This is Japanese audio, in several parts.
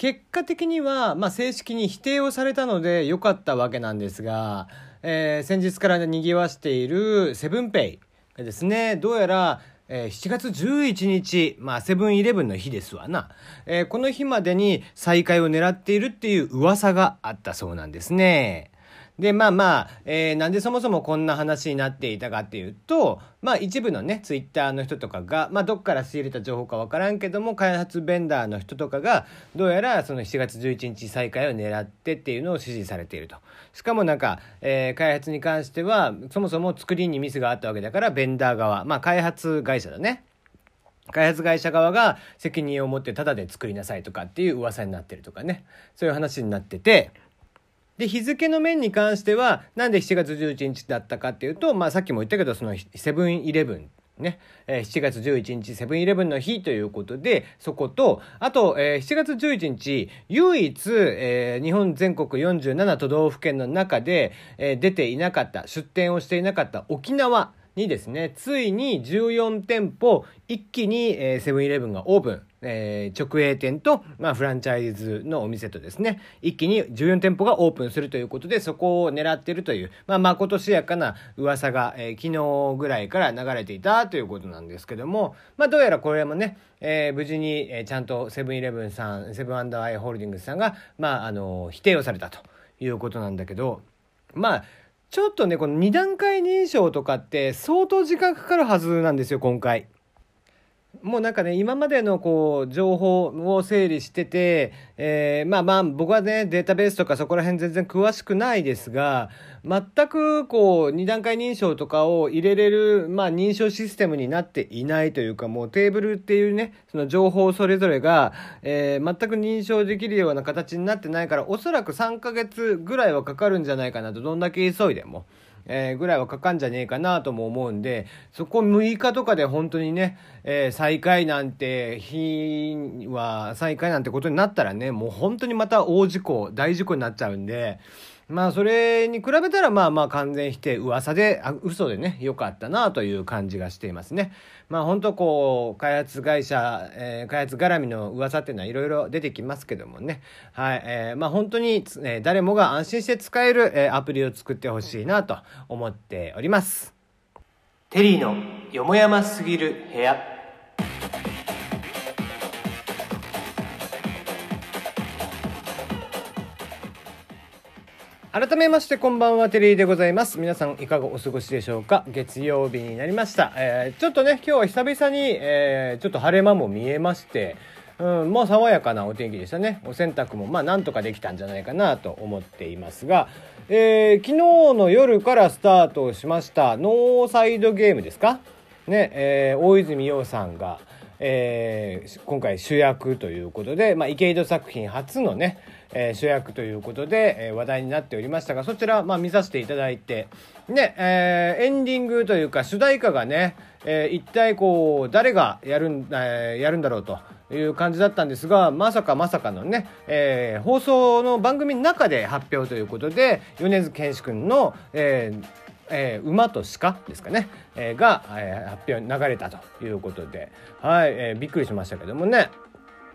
結果的には、まあ、正式に否定をされたので良かったわけなんですが、えー、先日から賑わしているセブンペイがですね、どうやら、えー、7月11日、まあ、セブンイレブンの日ですわな。えー、この日までに再開を狙っているっていう噂があったそうなんですね。で、まあまあ、えー、なんでそもそもこんな話になっていたかっていうと、まあ一部のね、ツイッターの人とかが、まあどっから仕入れた情報かわからんけども、開発ベンダーの人とかが、どうやらその7月11日再開を狙ってっていうのを指示されていると。しかもなんか、えー、開発に関しては、そもそも作りにミスがあったわけだから、ベンダー側、まあ開発会社だね。開発会社側が責任を持ってタダで作りなさいとかっていう噂になってるとかね。そういう話になってて、で、日付の面に関しては、なんで7月11日だったかっていうと、まあさっきも言ったけど、そのセブンイレブンね、えー、7月11日セブンイレブンの日ということで、そこと、あと、えー、7月11日、唯一、えー、日本全国47都道府県の中で、えー、出ていなかった、出店をしていなかった沖縄にですね、ついに14店舗一気にセブンイレブンがオープン。えー、直営店と、まあ、フランチャイズのお店とですね、一気に14店舗がオープンするということで、そこを狙ってるという、まあ、まことしやかな噂が、えー、昨日ぐらいから流れていたということなんですけども、まあ、どうやらこれもね、えー、無事に、え、ちゃんとセブンイレブンさん、セブンアイ・ホールディングスさんが、まあ、あの、否定をされたということなんだけど、まあ、ちょっとね、この2段階認証とかって相当時間かかるはずなんですよ、今回。もうなんかね、今までのこう、情報を整理してて、えー、まあまあ、僕はね、データベースとかそこら辺全然詳しくないですが、全くこう、二段階認証とかを入れれる、まあ認証システムになっていないというか、もうテーブルっていうね、その情報それぞれが、えー、全く認証できるような形になってないから、おそらく3ヶ月ぐらいはかかるんじゃないかなと、どんだけ急いでも。えー、ぐらいはかかんじゃねえかなとも思うんで、そこ6日とかで本当にね、えー、再開なんて日は再開なんてことになったらね、もう本当にまた大事故、大事故になっちゃうんで、まあそれに比べたらまあまあ完全否定噂であ嘘でね良かったなという感じがしていますね。まあ本当こう開発会社、えー、開発絡みの噂っていうのはいろいろ出てきますけどもね。はい、えー、まあ本当に、え、誰もが安心して使える、え、アプリを作ってほしいなと思っております。テリーのよもやますぎる部屋。改めましてこんばんはテリーでございます。皆さんいかがお過ごしでしょうか？月曜日になりました、えー、ちょっとね今日は久々に、えー、ちょっと晴れ間も見えましてうん、もう爽やかなお天気でしたね。お洗濯もまあなんとかできたんじゃないかなと思っていますが、えー、昨日の夜からスタートしましたノーサイドゲームですか？ね、えー、大泉洋さんが、えー、今回主役ということで、まあ、池井戸作品初のね、えー、主役ということで、えー、話題になっておりましたが、そちら、まあ、見させていただいて、ね、えー、エンディングというか、主題歌がね、えー、一体こう、誰がやるん、えー、やるんだろうという感じだったんですが、まさかまさかのね、えー、放送の番組の中で発表ということで、米津玄師君の、えー、えー、馬と鹿ですかね、えー、が、えー、発表に流れたということで、はい、えー、びっくりしましたけどもね。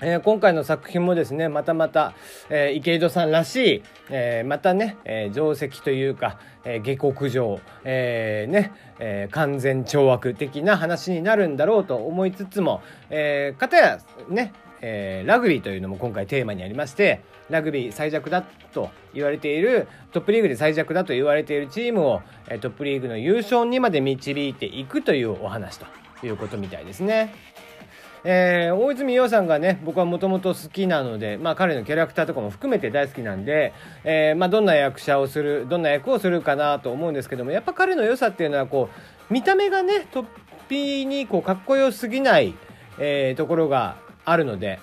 えー、今回の作品もですね、またまた、えー、池井戸さんらしい、えー、またね、えー、定石というか、えー、下克上、えー、ね、えー、完全懲悪的な話になるんだろうと思いつつも、えー、かたやね、えー、ラグビーというのも今回テーマにありまして、ラグビー最弱だと言われている、トップリーグで最弱だと言われているチームを、えー、トップリーグの優勝にまで導いていくというお話ということみたいですね。えー、大泉洋さんがね、僕はもともと好きなので、まあ彼のキャラクターとかも含めて大好きなんで、えー、まあどんな役者をする、どんな役をするかなと思うんですけども、やっぱ彼の良さっていうのはこう、見た目がね、突飛にこうかっこよすぎない、えー、ところがあるので、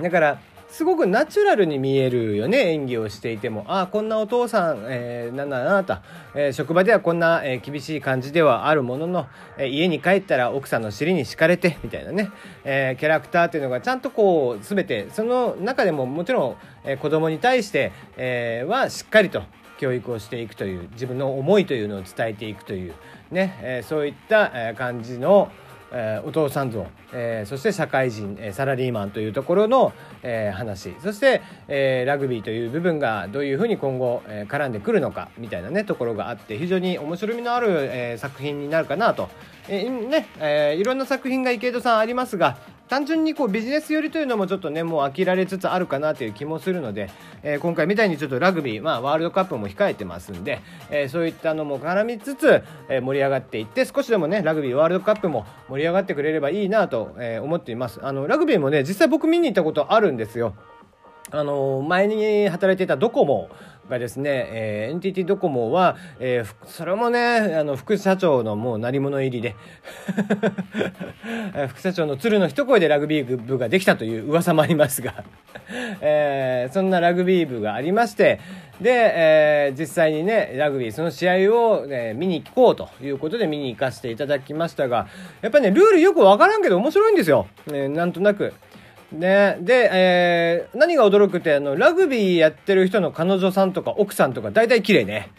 だから、すごくナチュラルに見えるよね演技をしていても。ああこんなお父さん、えー、なんだなと、えー、職場ではこんな、えー、厳しい感じではあるものの、えー、家に帰ったら奥さんの尻に敷かれてみたいなね、えー、キャラクターっていうのがちゃんとこう全てその中でももちろん、えー、子供に対して、えー、はしっかりと教育をしていくという自分の思いというのを伝えていくというね、えー、そういった、え、感じのえー、お父さん像、えー、そして社会人、えー、サラリーマンというところの、えー、話。そして、えー、ラグビーという部分がどういうふうに今後、えー、絡んでくるのかみたいなねところがあって非常に面白みのある、えー、作品になるかなと、えーねえー、いろんな作品が池戸さんありますが単純にこうビジネス寄りというのもちょっとねもう飽きられつつあるかなという気もするので、えー、今回みたいにちょっとラグビー、まあ、ワールドカップも控えてますんで、えー、そういったのも絡みつつ、えー、盛り上がっていって少しでもねラグビーワールドカップも盛り上がってくれればいいなと、え思っています。あのラグビーもね実際僕見に行ったことあるんですよ。あの前に働いていたドコモがですね、えー、NTT ドコモは、えー、それもね、あの、副社長のもう鳴り物入りで 副社長の鶴の一声でラグビー部ができたという噂もありますが えー、そんなラグビー部がありまして、で、えー、実際にね、ラグビー、その試合を、ね、見に行こうということで見に行かせていただきましたが、やっぱね、ルールよくわからんけど面白いんですよ。ね、なんとなく。ね、で、えー、何が驚くって、あの、ラグビーやってる人の彼女さんとか奥さんとか大体綺麗ね。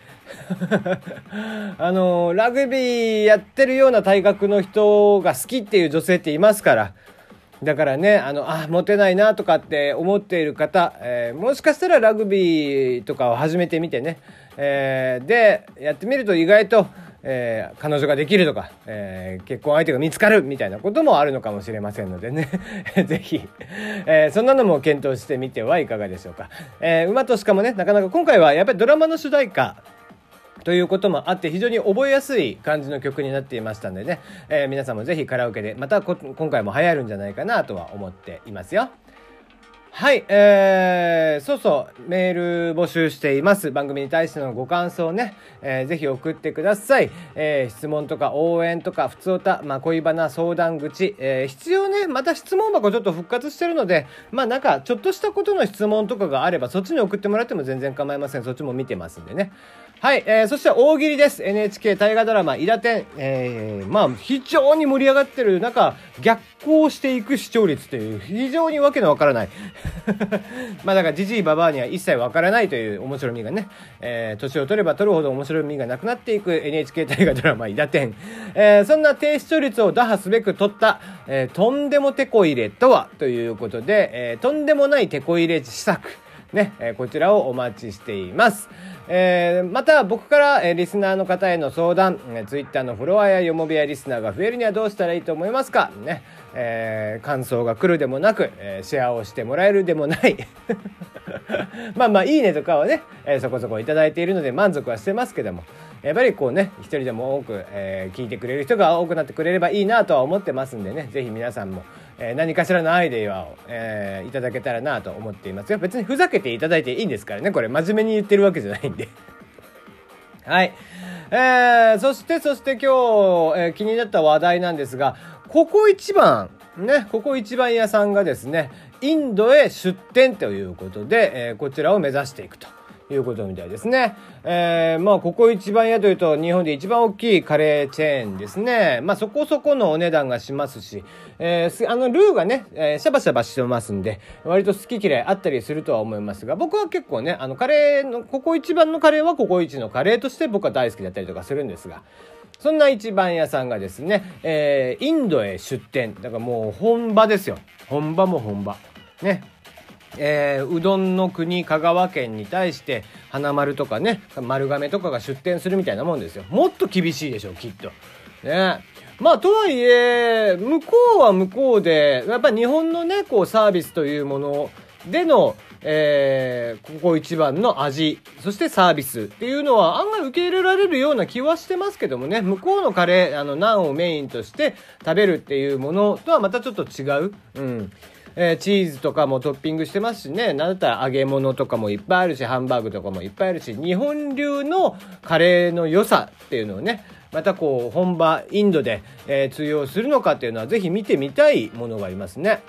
あの、ラグビーやってるような体格の人が好きっていう女性っていますから。だからね、あの、あ、モテないなとかって思っている方、えー、もしかしたらラグビーとかを始めてみてね、えー、で、やってみると意外と、えー、彼女ができるとか、えー、結婚相手が見つかるみたいなこともあるのかもしれませんのでね ぜひ、えー、そんなのも検討してみてはいかがでしょうか。え、馬としかもね、なかなか今回はやっぱりドラマの主題歌、ということもあって非常に覚えやすい感じの曲になっていましたのでね、え、皆さんもぜひカラオケでまた今回も流行るんじゃないかなとは思っていますよ。はい、えー、そうそう、メール募集しています。番組に対してのご感想ね、えー、ぜひ送ってください。えー、質問とか応援とか、普通歌、まあ、恋バナ、相談口、えー、必要ね、また質問箱ちょっと復活してるので、まあなんか、ちょっとしたことの質問とかがあれば、そっちに送ってもらっても全然構いません。そっちも見てますんでね。はい、えー、そして大喜利です。NHK 大河ドラマ、伊田天。えー、まあ、非常に盛り上がってる中、逆行していく視聴率という、非常にわけのわからない。まあ、だから、じじいばばあには一切わからないという面白みがね、えー、年を取れば取るほど面白みがなくなっていく NHK 大河ドラマ、伊田天。えー、そんな低視聴率を打破すべく取った、えー、とんでもてこ入れとは、ということで、えー、とんでもないてこ入れ施策。ね、え、こちらをお待ちしています。えー、また僕から、え、リスナーの方への相談、えー、ツイッターのフォロワーやよも部屋リスナーが増えるにはどうしたらいいと思いますか？ね、えー、感想が来るでもなく、え、シェアをしてもらえるでもない まあまあいいねとかはね、えー、そこそこ頂いているので満足はしてますけどもやっぱりこうね一人でも多く、え、聞いてくれる人が多くなってくれればいいなとは思ってますんでね是非皆さんもえ、何かしらのアイデアを、え、いただけたらなと思っていますよ。別にふざけていただいていいんですからね。これ真面目に言ってるわけじゃないんで はい。えー、そしてそして今日、えー、気になった話題なんですが、ここ一番、ね、ここ一番屋さんがですね、インドへ出店ということで、えー、こちらを目指していくと。いうことみたいですね。えー、まあ、ここ一番屋というと、日本で一番大きいカレーチェーンですね。まあ、そこそこのお値段がしますし、えー、あの、ルーがね、えー、シャバシャバしてますんで、割と好き嫌いあったりするとは思いますが、僕は結構ね、あの、カレーの、ここ一番のカレーはここ一のカレーとして僕は大好きだったりとかするんですが、そんな一番屋さんがですね、えー、インドへ出店。だからもう本場ですよ。本場も本場。ね。えー、うどんの国香川県に対して花丸とかね丸亀とかが出店するみたいなもんですよもっと厳しいでしょきっとねまあとはいえ向こうは向こうでやっぱ日本のねこうサービスというものでのえー、ここ一番の味、そしてサービスっていうのは案外受け入れられるような気はしてますけどもね、向こうのカレー、あの、ナンをメインとして食べるっていうものとはまたちょっと違う。うん。えー、チーズとかもトッピングしてますしね、なんだったら揚げ物とかもいっぱいあるし、ハンバーグとかもいっぱいあるし、日本流のカレーの良さっていうのをね、またこう、本場インドで、えー、通用するのかっていうのはぜひ見てみたいものがありますね。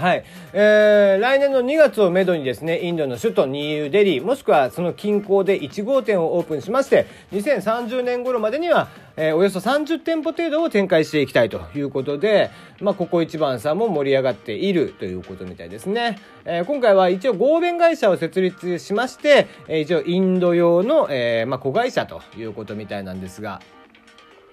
はい。えー、来年の2月をめどにですね、インドの首都ニューデリー、もしくはその近郊で1号店をオープンしまして、2030年頃までには、えー、およそ30店舗程度を展開していきたいということで、まあ、ここ一番さんも盛り上がっているということみたいですね。えー、今回は一応合弁会社を設立しまして、えー、一応インド用の、えー、まあ、子会社ということみたいなんですが、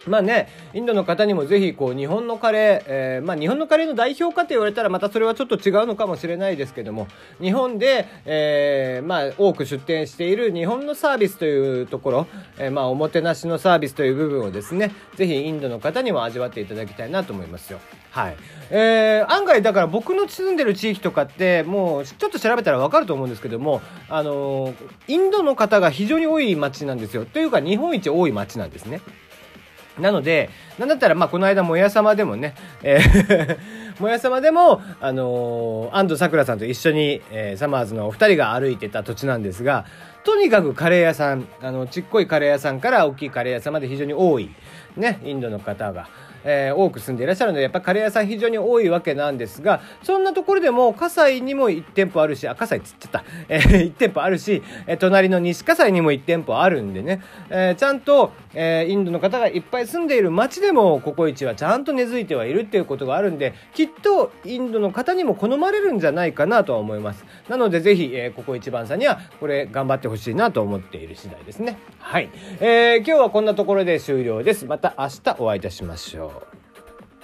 まあね、インドの方にもぜひこう日本のカレー、えー、まあ日本のカレーの代表かと言われたらまたそれはちょっと違うのかもしれないですけども、日本で、えー、まあ多く出店している日本のサービスというところ、えー、まあおもてなしのサービスという部分をですね、ぜひインドの方にも味わっていただきたいなと思いますよ。はい。えー、案外だから僕の住んでる地域とかってもうちょっと調べたらわかると思うんですけども、あの、インドの方が非常に多い町なんですよ。というか日本一多い町なんですね。なので、なんだったら、まあ、この間、もやさまでもね、えー もやさまでも、あのー、安藤サクラさんと一緒に、えー、サマーズのお二人が歩いてた土地なんですが、とにかくカレー屋さん、あの、ちっこいカレー屋さんから大きいカレー屋さんまで非常に多い、ね、インドの方が。えー、多く住んでいらっしゃるのでやっぱカレー屋さん非常に多いわけなんですがそんなところでも葛西にも1店舗あるしあ葛西っつっちゃった、えー、1店舗あるし、え、隣の西葛西にも1店舗あるんでね、え、ちゃんと、え、インドの方がいっぱい住んでいる街でもココイチはちゃんと根付いてはいるっていうことがあるんできっとインドの方にも好まれるんじゃないかなとは思います。なのでぜひ、えー、ココイチ番さんにはこれ頑張ってほしいなと思っている次第ですね。はい、えー、今日はこんなところで終了です。また明日お会いいたしましょう。